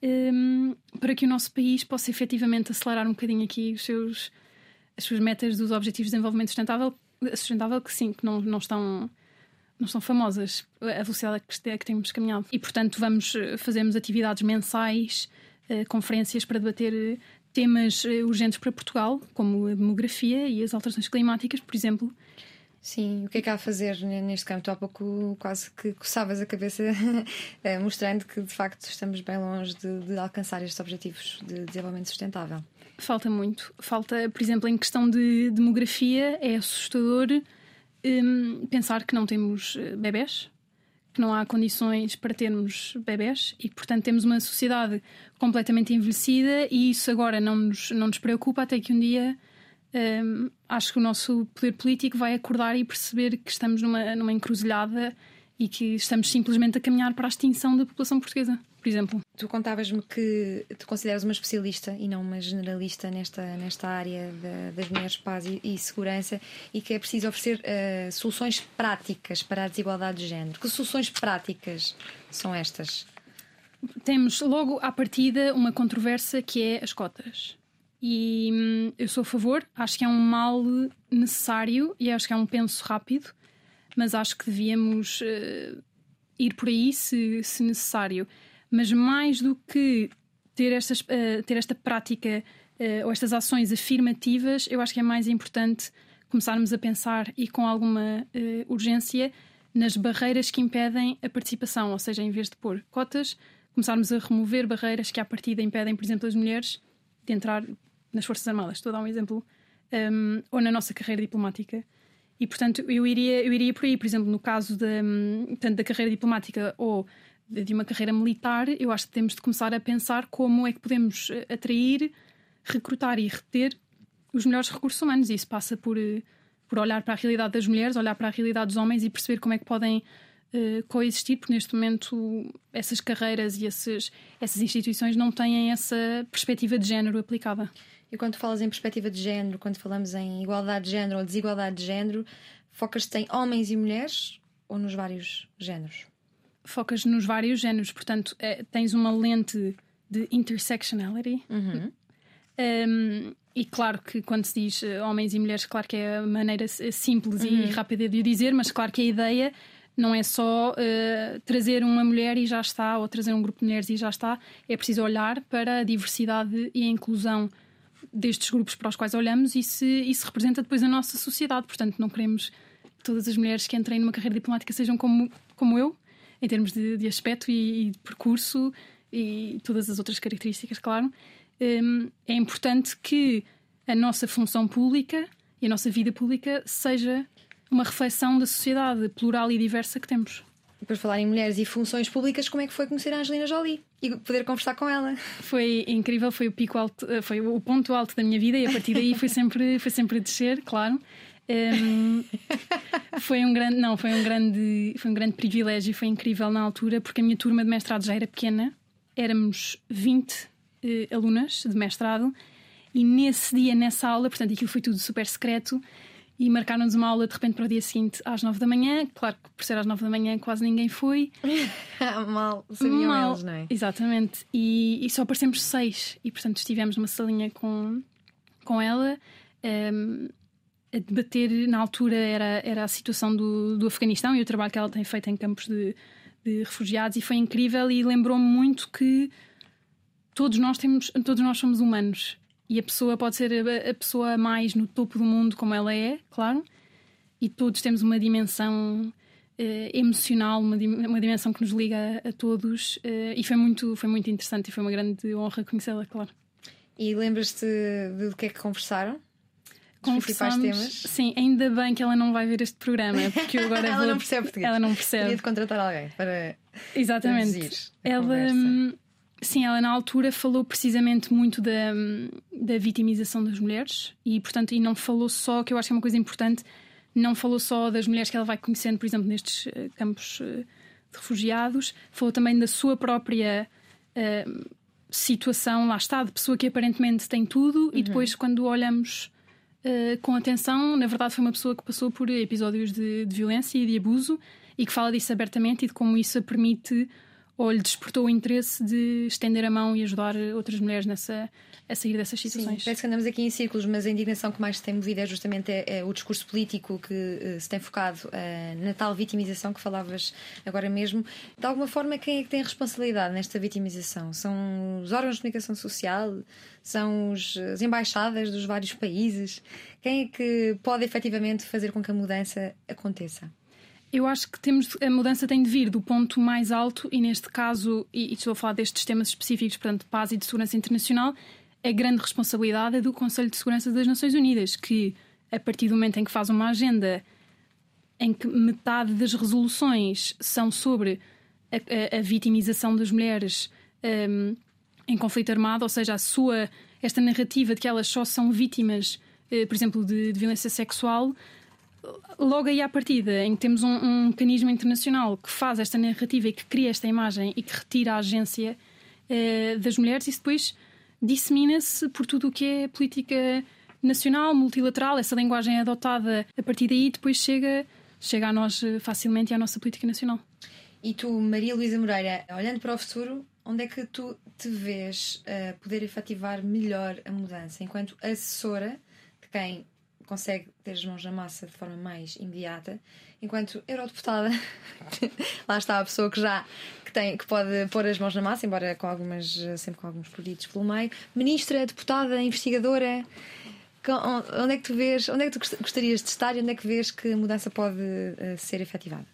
um, para que o nosso país possa efetivamente acelerar um bocadinho aqui os seus, as suas metas dos Objetivos de Desenvolvimento Sustentável, sustentável que sim, que não, não estão não são famosas a velocidade a que, temos caminhado. E, portanto, vamos eh, fazemos atividades mensais, eh, conferências para debater temas eh, urgentes para Portugal, como a demografia e as alterações climáticas, por exemplo. Sim, o que é que há a fazer ne- neste campo? Tu há pouco quase que coçavas a cabeça, eh, mostrando que de facto estamos bem longe de, de alcançar estes objetivos de desenvolvimento sustentável. Falta muito. Falta, por exemplo, em questão de demografia, é assustador hum, pensar que não temos eh, bebés, que não há condições para termos bebés e portanto, temos uma sociedade completamente envelhecida e isso agora não nos, não nos preocupa até que um dia hum, acho que o nosso poder político vai acordar e perceber que estamos numa, numa encruzilhada e que estamos simplesmente a caminhar para a extinção da população portuguesa, por exemplo. Tu contavas-me que tu consideras uma especialista e não uma generalista nesta, nesta área da- das mulheres, paz e, e segurança e que é preciso oferecer eh, soluções práticas para a desigualdade de género. Que soluções práticas são estas? Temos logo à partida uma controvérsia que é as cotas. E hum, eu sou a favor, acho que é um mal necessário e acho que é um penso rápido, mas acho que devíamos eh, ir por aí se, se necessário. Mas mais do que ter, estas, eh, ter esta prática eh, ou estas ações afirmativas, eu acho que é mais importante começarmos a pensar e com alguma eh, urgência nas barreiras que impedem a participação, ou seja, em vez de pôr cotas, começarmos a remover barreiras que à partida impedem, por exemplo, as mulheres de entrar nas Forças Armadas. Estou a dar um exemplo. um, ou na nossa carreira diplomática. E, portanto, eu iria, eu iria por aí, por exemplo, no caso hum, tanto da carreira diplomática ou de uma carreira militar, eu acho que temos de começar a pensar como é que podemos eh, atrair, recrutar e reter os melhores recursos humanos. E isso passa por, eh, por olhar para a realidade das mulheres, olhar para a realidade dos homens e perceber como é que podem eh, coexistir, porque neste momento essas carreiras e esses, essas instituições não têm essa perspectiva de género aplicada. E quando falas em perspectiva de género, quando falamos em igualdade de género ou desigualdade de género, focas-te em homens e mulheres ou nos vários géneros? Focas nos vários géneros, portanto, eh, tens uma lente de intersectionality. Um, e claro que quando se diz eh, homens e mulheres, claro que é a maneira simples e rápida de o dizer, mas claro que a ideia não é só eh, trazer uma mulher e já está, ou trazer um grupo de mulheres e já está. É preciso olhar para a diversidade e a inclusão destes grupos para os quais olhamos e se isso representa depois a nossa sociedade. Portanto, não queremos que todas as mulheres que entrem numa carreira diplomática sejam como, como eu, em termos de, de aspecto e, e de percurso e todas as outras características, claro. Hum, é importante que a nossa função pública e a nossa vida pública seja uma reflexão da sociedade plural e diversa que temos. E por falar em mulheres e funções públicas, como é que foi conhecer a Angelina Jolie e poder conversar com ela? Foi incrível, foi o pico alto, eh, foi o ponto alto da minha vida e a partir daí foi sempre, foi sempre a descer, claro. Hum, foi um grande, não, foi um grande, foi um grande privilégio, foi incrível na altura porque a minha turma de mestrado já era pequena, éramos 20 eh, alunas de mestrado E nesse dia, nessa aula, portanto, aquilo foi tudo super secreto e marcaram-nos uma aula de repente para o dia seguinte às nove da manhã. Claro que por ser às nove da manhã quase ninguém foi. Mal, sabiam Mal. eles, não é? Exatamente. E, e só aparecemos seis. E portanto estivemos numa salinha com, com ela. ehm, a debater, na altura, era, era a situação do, do Afeganistão e o trabalho que ela tem feito em campos de, de refugiados, e foi incrível. E lembrou-me muito que todos nós temos, todos nós somos humanos e a pessoa pode ser a, a pessoa mais no topo do mundo, como ela é, claro, e todos temos uma dimensão eh, emocional, uma, uma dimensão que nos liga a, todos, eh, e foi muito, foi muito interessante e foi uma grande honra conhecê-la, claro. E lembras-te do que é que conversaram? Os principais Conversámos- temas? Sim, ainda bem que ela não vai ver este programa, porque eu agora Ela vou- não percebe português. Ela não percebe. de contratar alguém para Exatamente. Ela, hum, sim, ela na altura falou precisamente muito da, hum, da vitimização das mulheres e, portanto, e não falou só, que eu acho que é uma coisa importante, não falou só das mulheres que ela vai conhecendo, por exemplo, nestes eh, campos eh, de refugiados, falou também da sua própria eh, situação, lá está, de pessoa que aparentemente tem tudo e depois, quando olhamos eh, com atenção, na verdade, foi uma pessoa que passou por episódios de, de violência e de abuso e que fala disso abertamente e de como isso a permite ou lhe despertou o interesse de estender a mão e ajudar outras mulheres nessa, a sair dessas Sim, situações. parece que andamos aqui em círculos, mas a indignação que mais se tem movido é justamente é, é o discurso político que eh, se tem focado eh, na tal vitimização que falavas agora mesmo. De alguma forma, quem é que tem a responsabilidade nesta vitimização? São os órgãos de comunicação social? São os- as embaixadas dos vários países? Quem é que pode efetivamente fazer com que a mudança aconteça? Eu acho que temos a mudança tem de vir do ponto mais alto e neste caso, e, e estou a falar destes temas específicos, portanto, de paz e de segurança internacional, a grande responsabilidade é do Conselho de Segurança das Nações Unidas, que a partir do momento em que faz uma agenda em que metade das resoluções são sobre a, a- a vitimização das mulheres hum, em conflito armado, ou seja, a sua esta narrativa de que elas só são vítimas, eh, por exemplo, de, de violência sexual, logo aí à partida, em que temos um, um mecanismo internacional que faz esta narrativa e que cria esta imagem e que retira a agência eh, das mulheres, isso depois dissemina-se por tudo o que é política nacional, multilateral, essa linguagem é adotada a partir daí depois chega, chega a nós eh, facilmente e à nossa política nacional. E tu, Maria Luísa Moreira, olhando para o futuro, onde é que tu te vês a poder efetivar melhor a mudança enquanto assessora de quem consegue ter as mãos na massa de forma mais imediata, enquanto eurodeputada, lá está a pessoa que já que tem que pode pôr as mãos na massa, embora com algumas sempre com alguns pruridos pelo meio, ministra, deputada, investigadora, onde é que tu vês, onde é que tu gost- gostarias de estar e onde é que vês que a mudança pode eh, ser efetivada?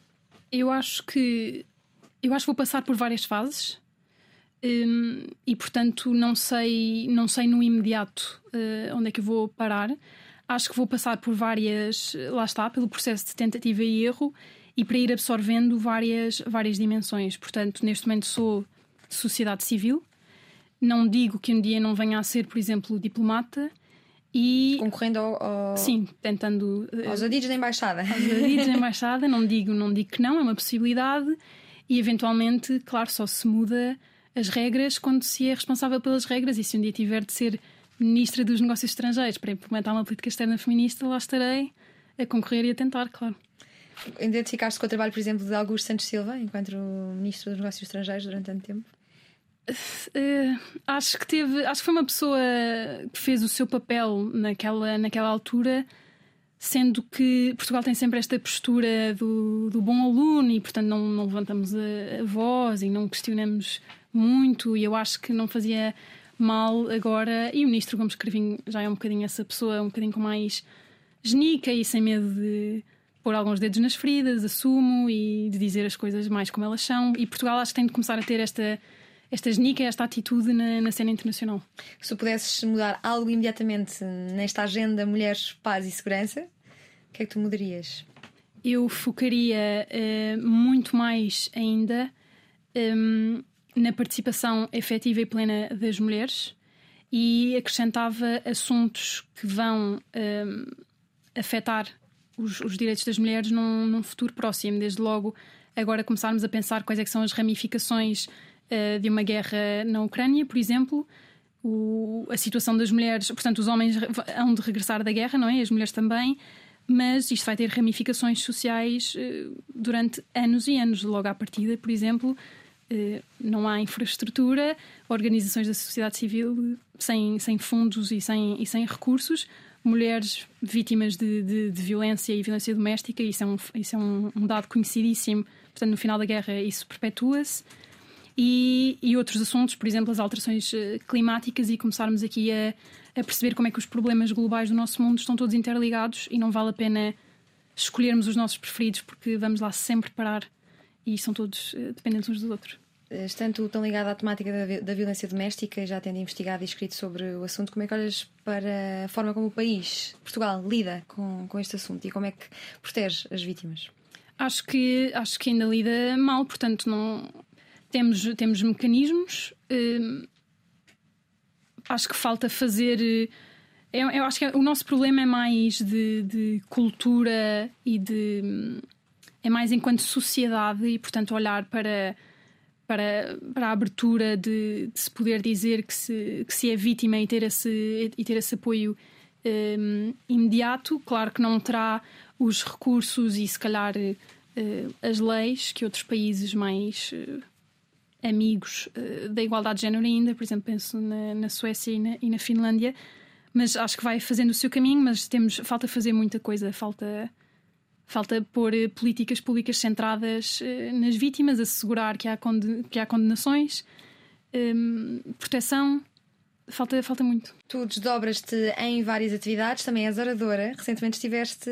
Eu acho que eu acho que vou passar por várias fases hum, e portanto não sei não sei no imediato eh, onde é que eu vou parar. Acho que vou passar por várias lá está pelo processo de tentativa e erro e para ir absorvendo várias várias dimensões. Portanto neste momento sou de sociedade civil. Não digo que um dia não venha a ser, por exemplo, diplomata e Concorrendo ao, ao- sim tentando eh, aos adidos da embaixada. Adidos na embaixada, não digo, não digo que não, é uma possibilidade e eventualmente, claro, só se muda as regras quando se é responsável pelas regras e se um dia tiver de ser ministra dos negócios estrangeiros para implementar uma política externa feminista, lá estarei a concorrer e a tentar, claro. Identificaste com o trabalho, por exemplo, de Augusto Santos Silva, enquanto Ministro dos Negócios Estrangeiros durante tanto tempo? Eh, acho que teve, acho que foi uma pessoa que fez o seu papel naquela, naquela altura, sendo que Portugal tem sempre esta postura do, do bom aluno e, portanto, não, não levantamos a, a voz e não questionamos muito. E eu acho que não fazia mal agora. E o Ministro Gomes Cravinho já é um bocadinho essa pessoa, um bocadinho com mais genica e sem medo de pôr alguns dedos nas feridas, assumo e de dizer as coisas mais como elas são. E Portugal acho que tem de começar a ter esta esta genica, esta atitude na, na cena internacional. Se pudesses mudar algo imediatamente nesta agenda Mulheres, Paz e Segurança, o que é que tu mudarias? Eu focaria eh, muito mais ainda em, na participação efetiva e plena das mulheres e acrescentava assuntos que vão em, afetar os, os direitos das mulheres num, num futuro próximo. Desde logo, agora começarmos a pensar quais é são as ramificações eh, de uma guerra na Ucrânia, por exemplo, o, a situação das mulheres, portanto, os homens hão de regressar da guerra, não é? As mulheres também, mas isto vai ter ramificações sociais uh, durante anos e anos. Logo à partida, por exemplo, uh, não há infraestrutura, organizações da sociedade civil sem, sem fundos e sem, e sem recursos, mulheres vítimas de, de, de violência e violência doméstica, isso é, um, isso é um, um dado conhecidíssimo. Portanto, no final da guerra, isso perpetua-se e, e outros assuntos, por exemplo, as alterações eh, climáticas e começarmos aqui a, a perceber como é que os problemas globais do nosso mundo estão todos interligados e não vale a pena escolhermos os nossos preferidos porque vamos lá sempre parar e são todos uh, dependentes uns dos outros. Estando tão ligado à temática da, da, violência doméstica, já tendo investigado e escrito sobre o assunto, como é que olhas para a forma como o país, Portugal, lida com, com este assunto e como é que protege as vítimas? Acho que, acho que ainda lida mal, portanto, não, temos, temos mecanismos. Hum, acho que falta fazer. Eh, eu, eu, acho que o nosso problema é mais de, de, cultura e de. É mais enquanto sociedade e, portanto, olhar para. Para, para a abertura de, de se poder dizer que se, que se é vítima e ter esse, e ter esse apoio um, imediato. Claro que não terá os recursos e, se calhar, uh, as leis que outros países mais uh, amigos uh, da igualdade de género ainda, por exemplo, penso na, na Suécia e na, e na, Finlândia, mas acho que vai fazendo o seu caminho, mas temos, falta fazer muita coisa, falta, falta pôr uh, políticas públicas centradas uh, nas vítimas, assegurar que há, que há condenações, um, proteção. Falta, falta muito. Tu desdobras-te em várias atividades, também és oradora. Recentemente estiveste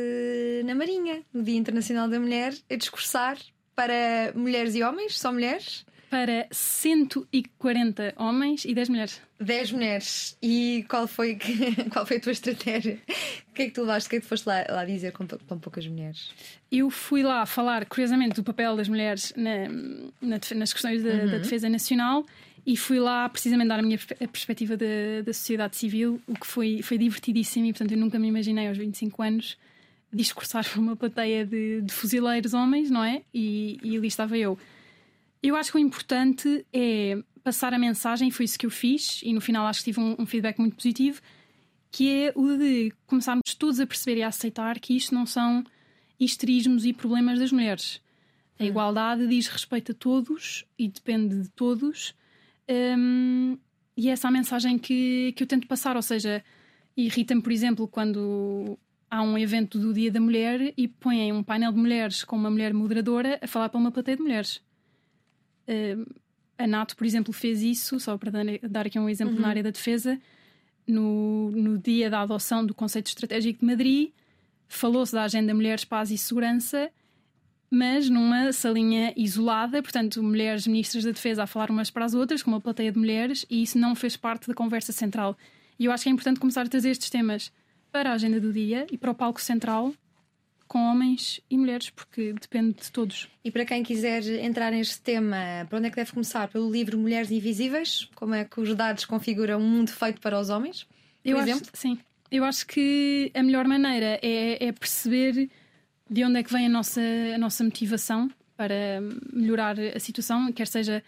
na Marinha, no Dia Internacional da Mulher, a discursar para mulheres e homens, só mulheres? Para 140 homens e 10 mulheres. 10 mulheres. E qual foi, qual foi a tua estratégia? O que é que tu levaste? O que é que tu foste lá, lá dizer com tão poucas mulheres? Eu fui lá falar, curiosamente, do papel das mulheres na, na, nas questões da, uhum. da, defesa nacional e fui lá precisamente dar a minha a perspectiva da, da sociedade civil, o que foi, foi divertidíssimo e, portanto, eu nunca me imaginei aos 25 anos discursar para uma plateia de, de fuzileiros homens, não é? E, e ali estava eu. Eu acho que o importante é passar a mensagem, foi isso que eu fiz, e no final acho que tive um, um feedback muito positivo, que é o de começarmos todos a perceber e a aceitar que isto não são histerismos e problemas das mulheres. A hum. igualdade diz respeito a todos e depende de todos. Um, e é essa a mensagem que, que eu tento passar. Ou seja, irrita-me, por exemplo, quando há um evento do Dia da Mulher e põem um painel de mulheres com uma mulher moderadora a falar para uma plateia de mulheres. A NATO, por exemplo, fez isso, só para dar aqui um exemplo uhum. na área da defesa, no, no dia da adoção do Conceito Estratégico de Madrid, falou-se da Agenda Mulheres, Paz e Segurança, mas numa salinha isolada, portanto, mulheres ministras da Defesa a falar umas para as outras, com uma plateia de mulheres, e isso não fez parte da conversa central. E eu acho que é importante começar a trazer estes temas para a agenda do dia e para o palco central, com homens e mulheres, porque depende de todos. E para quem quiser entrar neste tema, para onde é que deve começar? Pelo livro Mulheres Invisíveis? Como é que os dados configuram um mundo feito para os homens? Por Eu exemplo? Acho, sim. Eu acho que a melhor maneira é, é perceber de onde é que vem a nossa, a nossa motivação para melhorar a situação, quer seja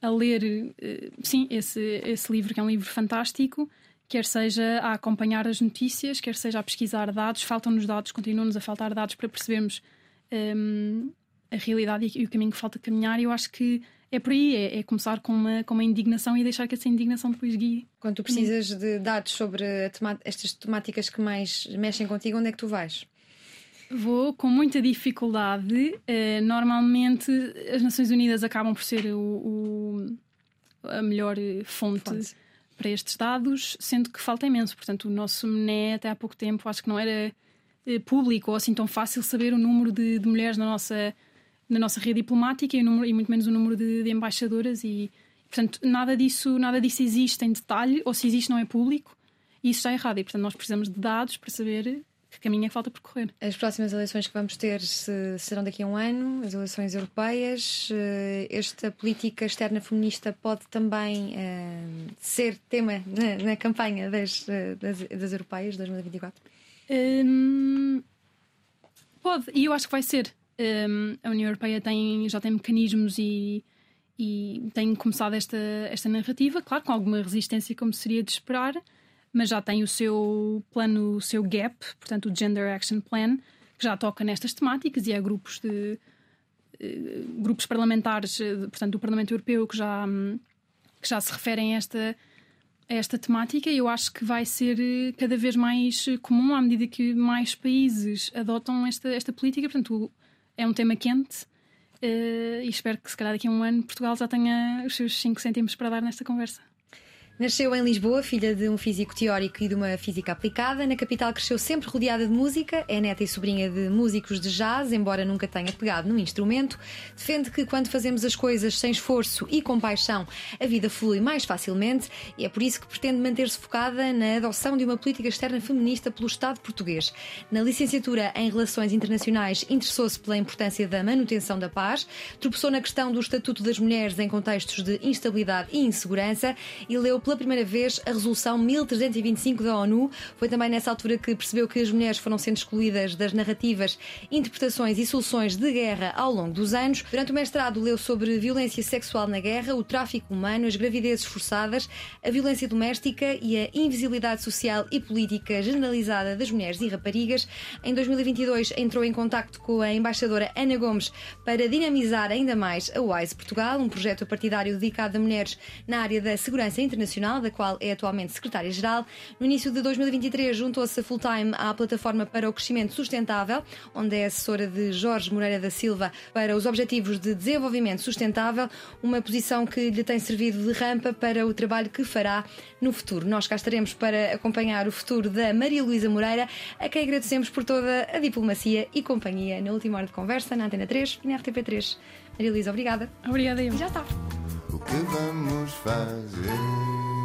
a ler, eh, sim, esse, esse livro, que é um livro fantástico, quer seja a acompanhar as notícias, quer seja a pesquisar dados. Faltam-nos dados, continuam-nos a faltar dados para percebermos um, a realidade e, o caminho que falta caminhar. E eu acho que é por aí, é, é, começar com uma, com uma indignação e deixar que essa indignação depois guie. Quando tu precisas de dados sobre estas temáticas que mais mexem contigo, onde é que tu vais? Vou com muita dificuldade. Uh, normalmente as Nações Unidas acabam por ser o, o a melhor fonte. fonte para estes dados, sendo que falta imenso. Portanto, o nosso MNE até há pouco tempo acho que não era eh, público ou assim tão fácil saber o número de, de mulheres na nossa, na nossa rede diplomática e, número, e muito menos o número de, de, embaixadoras e portanto nada disso nada disso existe em detalhe ou se existe não é público e isso está errado e portanto nós precisamos de dados para saber que caminho é que falta percorrer. As próximas eleições que vamos ter serão daqui a um ano, as eleições europeias. Eh, esta política externa feminista pode também uh, ser tema na, na campanha das, eh, das, das europeias de 2024? Um, pode, e eu acho que vai ser. Um, a União Europeia tem, já tem mecanismos e, e tem começado esta, esta narrativa, claro, com alguma resistência, como seria de esperar, mas já tem o seu plano, o seu GAP, portanto, o Gender Action Plan, que já toca nestas temáticas e há grupos de eh, grupos parlamentares, eh, portanto, do Parlamento Europeu que já, hum, que já se referem a esta, a esta temática eu acho que vai ser eh, cada vez mais comum à medida que mais países adotam esta, esta política. Portanto, é um tema quente e espero que, se calhar, daqui a um ano Portugal já tenha os seus 5 cêntimos para dar nesta conversa. Nasceu em Lisboa, filha de um físico teórico e de uma física aplicada. Na capital cresceu sempre rodeada de música, é neta e sobrinha de músicos de jazz, embora nunca tenha pegado num instrumento. Defende que quando fazemos as coisas sem esforço e com paixão, a vida flui mais facilmente e é por isso que pretende manter-se focada na adoção de uma política externa feminista pelo Estado português. Na licenciatura em Relações Internacionais, interessou-se pela importância da manutenção da paz, tropeçou na questão do Estatuto das Mulheres em contextos de instabilidade e insegurança e leu pela primeira vez a Resolução 1325 da ONU. Foi também nessa altura que percebeu que as mulheres foram sendo excluídas das narrativas, interpretações e soluções de guerra ao longo dos anos. Durante o mestrado, leu sobre violência sexual na guerra, o tráfico humano, as gravidezes forçadas, a violência doméstica e a invisibilidade social e política generalizada das mulheres e raparigas. Em 2022, entrou em contacto com a embaixadora Ana Gomes para dinamizar ainda mais a WISE Portugal, um projeto partidário dedicado a mulheres na área da segurança internacional Nacional, da qual é atualmente secretária-geral. No início de 2023, juntou-se full-time à Plataforma para o Crescimento Sustentável, onde é assessora de Jorge Moreira da Silva para os Objetivos de Desenvolvimento Sustentável, uma posição que lhe tem servido de rampa para o trabalho que fará no futuro. Nós cá estaremos para acompanhar o futuro da Maria Luísa Moreira, a quem agradecemos por toda a diplomacia e companhia na última hora de conversa na Antena 3 e na RTP3. Maria Luísa, obrigada. Obrigada, eu. Já está. O que vamos fazer?